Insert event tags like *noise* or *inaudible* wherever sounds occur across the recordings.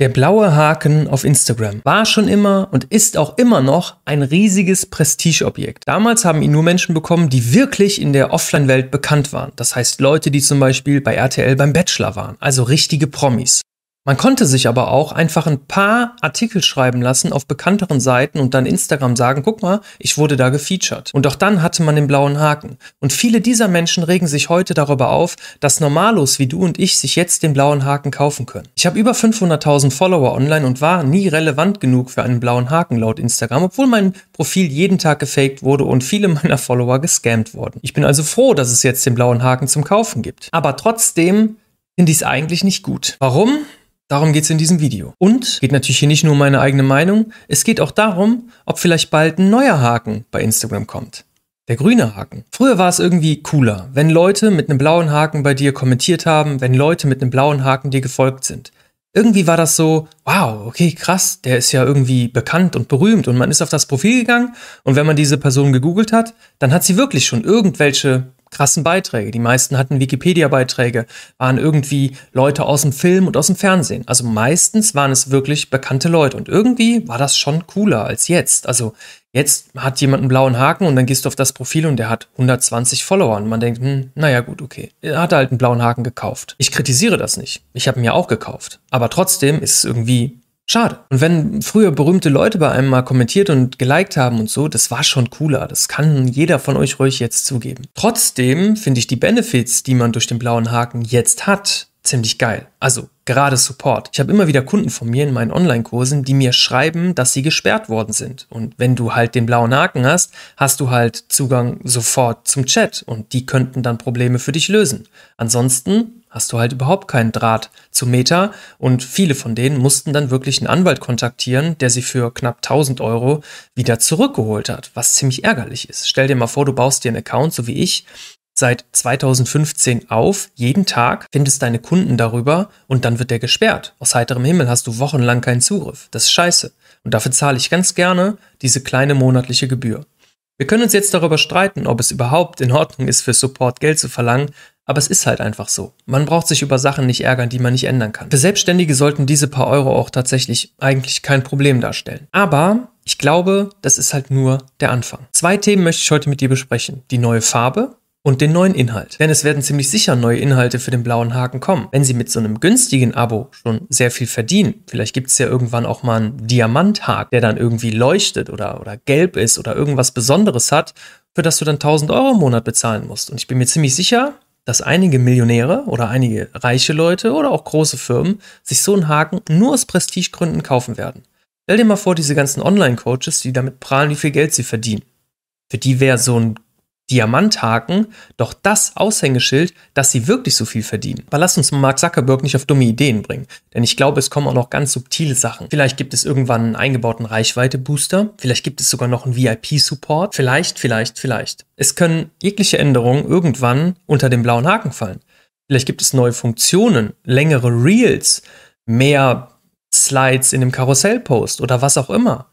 Der blaue Haken auf Instagram war schon immer und ist auch immer noch ein riesiges Prestigeobjekt. Damals haben ihn nur Menschen bekommen, die wirklich in der Offline-Welt bekannt waren. Das heißt Leute, die zum Beispiel bei RTL beim Bachelor waren, also richtige Promis. Man konnte sich aber auch einfach ein paar Artikel schreiben lassen auf bekannteren Seiten und dann Instagram sagen, guck mal, ich wurde da gefeatured. Und auch dann hatte man den blauen Haken. Und viele dieser Menschen regen sich heute darüber auf, dass Normalos wie du und ich sich jetzt den blauen Haken kaufen können. Ich habe über 500.000 Follower online und war nie relevant genug für einen blauen Haken laut Instagram, obwohl mein Profil jeden Tag gefaked wurde und viele *laughs* meiner Follower gescammt wurden. Ich bin also froh, dass es jetzt den blauen Haken zum Kaufen gibt. Aber trotzdem finde ich es eigentlich nicht gut. Warum? Darum geht es in diesem Video. Und geht natürlich hier nicht nur um meine eigene Meinung, es geht auch darum, ob vielleicht bald ein neuer Haken bei Instagram kommt. Der grüne Haken. Früher war es irgendwie cooler, wenn Leute mit einem blauen Haken bei dir kommentiert haben, wenn Leute mit einem blauen Haken dir gefolgt sind. Irgendwie war das so, wow, okay, krass, der ist ja irgendwie bekannt und berühmt und man ist auf das Profil gegangen und wenn man diese Person gegoogelt hat, dann hat sie wirklich schon irgendwelche krassen Beiträge. Die meisten hatten Wikipedia-Beiträge, waren irgendwie Leute aus dem Film und aus dem Fernsehen. Also meistens waren es wirklich bekannte Leute. Und irgendwie war das schon cooler als jetzt. Also jetzt hat jemand einen blauen Haken und dann gehst du auf das Profil und der hat 120 Follower. Und man denkt, hm, naja gut, okay. Er hat halt einen blauen Haken gekauft. Ich kritisiere das nicht. Ich habe ihn ja auch gekauft. Aber trotzdem ist es irgendwie Schade. Und wenn früher berühmte Leute bei einem mal kommentiert und geliked haben und so, das war schon cooler. Das kann jeder von euch ruhig jetzt zugeben. Trotzdem finde ich die Benefits, die man durch den blauen Haken jetzt hat, ziemlich geil. Also gerade Support. Ich habe immer wieder Kunden von mir in meinen Online-Kursen, die mir schreiben, dass sie gesperrt worden sind. Und wenn du halt den blauen Haken hast, hast du halt Zugang sofort zum Chat und die könnten dann Probleme für dich lösen. Ansonsten hast du halt überhaupt keinen Draht zu Meta und viele von denen mussten dann wirklich einen Anwalt kontaktieren, der sie für knapp 1000 Euro wieder zurückgeholt hat, was ziemlich ärgerlich ist. Stell dir mal vor, du baust dir einen Account, so wie ich, seit 2015 auf, jeden Tag, findest deine Kunden darüber und dann wird der gesperrt. Aus heiterem Himmel hast du wochenlang keinen Zugriff. Das ist scheiße. Und dafür zahle ich ganz gerne diese kleine monatliche Gebühr. Wir können uns jetzt darüber streiten, ob es überhaupt in Ordnung ist, für Support Geld zu verlangen, aber es ist halt einfach so. Man braucht sich über Sachen nicht ärgern, die man nicht ändern kann. Für Selbstständige sollten diese paar Euro auch tatsächlich eigentlich kein Problem darstellen. Aber ich glaube, das ist halt nur der Anfang. Zwei Themen möchte ich heute mit dir besprechen. Die neue Farbe und den neuen Inhalt. Denn es werden ziemlich sicher neue Inhalte für den blauen Haken kommen. Wenn Sie mit so einem günstigen Abo schon sehr viel verdienen, vielleicht gibt es ja irgendwann auch mal einen Diamanthaken, der dann irgendwie leuchtet oder, oder gelb ist oder irgendwas Besonderes hat, für das du dann 1000 Euro im Monat bezahlen musst. Und ich bin mir ziemlich sicher, dass einige Millionäre oder einige reiche Leute oder auch große Firmen sich so einen Haken nur aus Prestigegründen kaufen werden. Stell dir mal vor, diese ganzen Online-Coaches, die damit prahlen, wie viel Geld sie verdienen. Für die wäre so ein Diamanthaken doch das Aushängeschild, dass sie wirklich so viel verdienen. Aber lass uns Mark Zuckerberg nicht auf dumme Ideen bringen, denn ich glaube, es kommen auch noch ganz subtile Sachen. Vielleicht gibt es irgendwann einen eingebauten Reichweite-Booster, vielleicht gibt es sogar noch einen VIP-Support, vielleicht, vielleicht, vielleicht. Es können jegliche Änderungen irgendwann unter den blauen Haken fallen. Vielleicht gibt es neue Funktionen, längere Reels, mehr Slides in dem Karussellpost oder was auch immer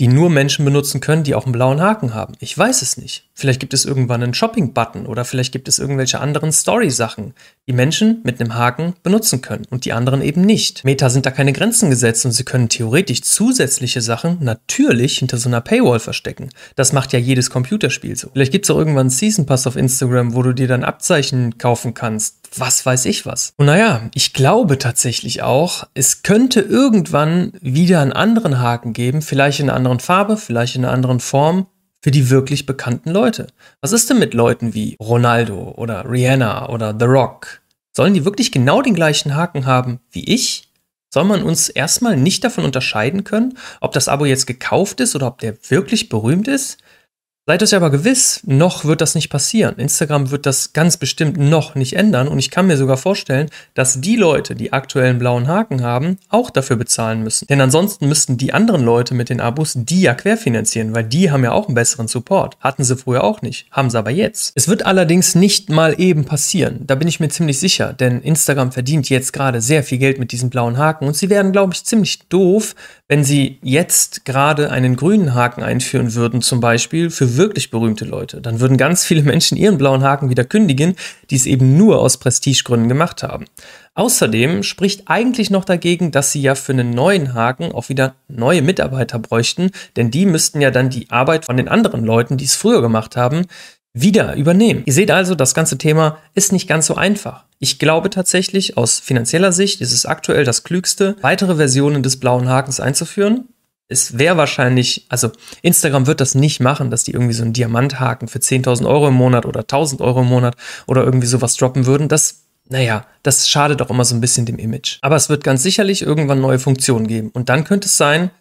die nur Menschen benutzen können, die auch einen blauen Haken haben. Ich weiß es nicht. Vielleicht gibt es irgendwann einen Shopping-Button oder vielleicht gibt es irgendwelche anderen Story-Sachen, die Menschen mit einem Haken benutzen können und die anderen eben nicht. Meta sind da keine Grenzen gesetzt und sie können theoretisch zusätzliche Sachen natürlich hinter so einer Paywall verstecken. Das macht ja jedes Computerspiel so. Vielleicht gibt es auch irgendwann einen Season Pass auf Instagram, wo du dir dann Abzeichen kaufen kannst. Was weiß ich was. Und naja, ich glaube tatsächlich auch, es könnte irgendwann wieder einen anderen Haken geben, vielleicht in einer anderen Farbe, vielleicht in einer anderen Form, für die wirklich bekannten Leute. Was ist denn mit Leuten wie Ronaldo oder Rihanna oder The Rock? Sollen die wirklich genau den gleichen Haken haben wie ich? Soll man uns erstmal nicht davon unterscheiden können, ob das Abo jetzt gekauft ist oder ob der wirklich berühmt ist? Seid euch aber gewiss, noch wird das nicht passieren. Instagram wird das ganz bestimmt noch nicht ändern und ich kann mir sogar vorstellen, dass die Leute, die aktuellen blauen Haken haben, auch dafür bezahlen müssen. Denn ansonsten müssten die anderen Leute mit den Abos die ja querfinanzieren, weil die haben ja auch einen besseren Support. Hatten sie früher auch nicht, haben sie aber jetzt. Es wird allerdings nicht mal eben passieren, da bin ich mir ziemlich sicher, denn Instagram verdient jetzt gerade sehr viel Geld mit diesen blauen Haken und sie werden, glaube ich, ziemlich doof, wenn sie jetzt gerade einen grünen Haken einführen würden, zum Beispiel für wirklich berühmte Leute. Dann würden ganz viele Menschen ihren blauen Haken wieder kündigen, die es eben nur aus Prestigegründen gemacht haben. Außerdem spricht eigentlich noch dagegen, dass sie ja für einen neuen Haken auch wieder neue Mitarbeiter bräuchten, denn die müssten ja dann die Arbeit von den anderen Leuten, die es früher gemacht haben, wieder übernehmen. Ihr seht also, das ganze Thema ist nicht ganz so einfach. Ich glaube tatsächlich, aus finanzieller Sicht ist es aktuell das Klügste, weitere Versionen des blauen Hakens einzuführen. Es wäre wahrscheinlich, also Instagram wird das nicht machen, dass die irgendwie so einen Diamanthaken für 10.000 Euro im Monat oder 1.000 Euro im Monat oder irgendwie sowas droppen würden. Das naja, das schadet auch immer so ein bisschen dem Image. Aber es wird ganz sicherlich irgendwann neue Funktionen geben. Und dann könnte es sein,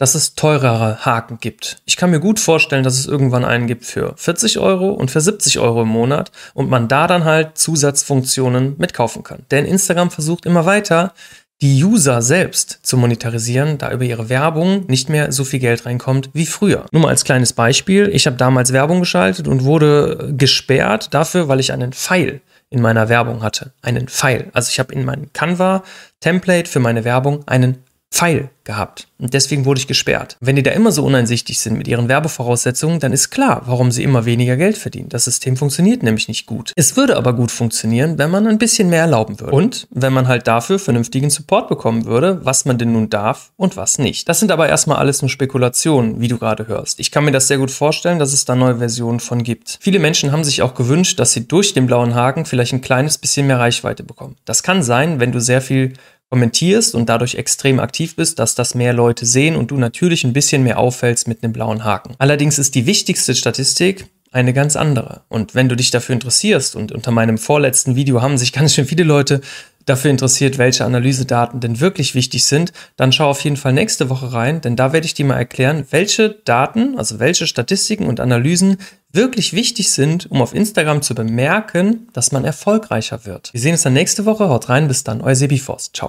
dass es teurere Haken gibt. Ich kann mir gut vorstellen, dass es irgendwann einen gibt für 40 Euro und für 70 Euro im Monat und man da dann halt Zusatzfunktionen mitkaufen kann. Denn Instagram versucht immer weiter, die User selbst zu monetarisieren, da über ihre Werbung nicht mehr so viel Geld reinkommt wie früher. Nur mal als kleines Beispiel, ich habe damals Werbung geschaltet und wurde gesperrt dafür, weil ich einen Pfeil in meiner Werbung hatte. Einen Pfeil. Also ich habe in meinem Canva-Template für meine Werbung einen Pfeil gehabt. Und deswegen wurde ich gesperrt. Wenn die da immer so uneinsichtig sind mit ihren Werbevoraussetzungen, dann ist klar, warum sie immer weniger Geld verdienen. Das System funktioniert nämlich nicht gut. Es würde aber gut funktionieren, wenn man ein bisschen mehr erlauben würde. Und wenn man halt dafür vernünftigen Support bekommen würde, was man denn nun darf und was nicht. Das sind aber erstmal alles nur Spekulationen, wie du gerade hörst. Ich kann mir das sehr gut vorstellen, dass es da neue Versionen von gibt. Viele Menschen haben sich auch gewünscht, dass sie durch den blauen Haken vielleicht ein kleines bisschen mehr Reichweite bekommen. Das kann sein, wenn du sehr viel kommentierst und dadurch extrem aktiv bist, dass das mehr Leute sehen und du natürlich ein bisschen mehr auffällst mit einem blauen Haken. Allerdings ist die wichtigste Statistik eine ganz andere. Und wenn du dich dafür interessierst, und unter meinem vorletzten Video haben sich ganz schön viele Leute dafür interessiert, welche Analysedaten denn wirklich wichtig sind, dann schau auf jeden Fall nächste Woche rein, denn da werde ich dir mal erklären, welche Daten, also welche Statistiken und Analysen wirklich wichtig sind, um auf Instagram zu bemerken, dass man erfolgreicher wird. Wir sehen uns dann nächste Woche. Haut rein, bis dann, euer Sebi Forst. Ciao.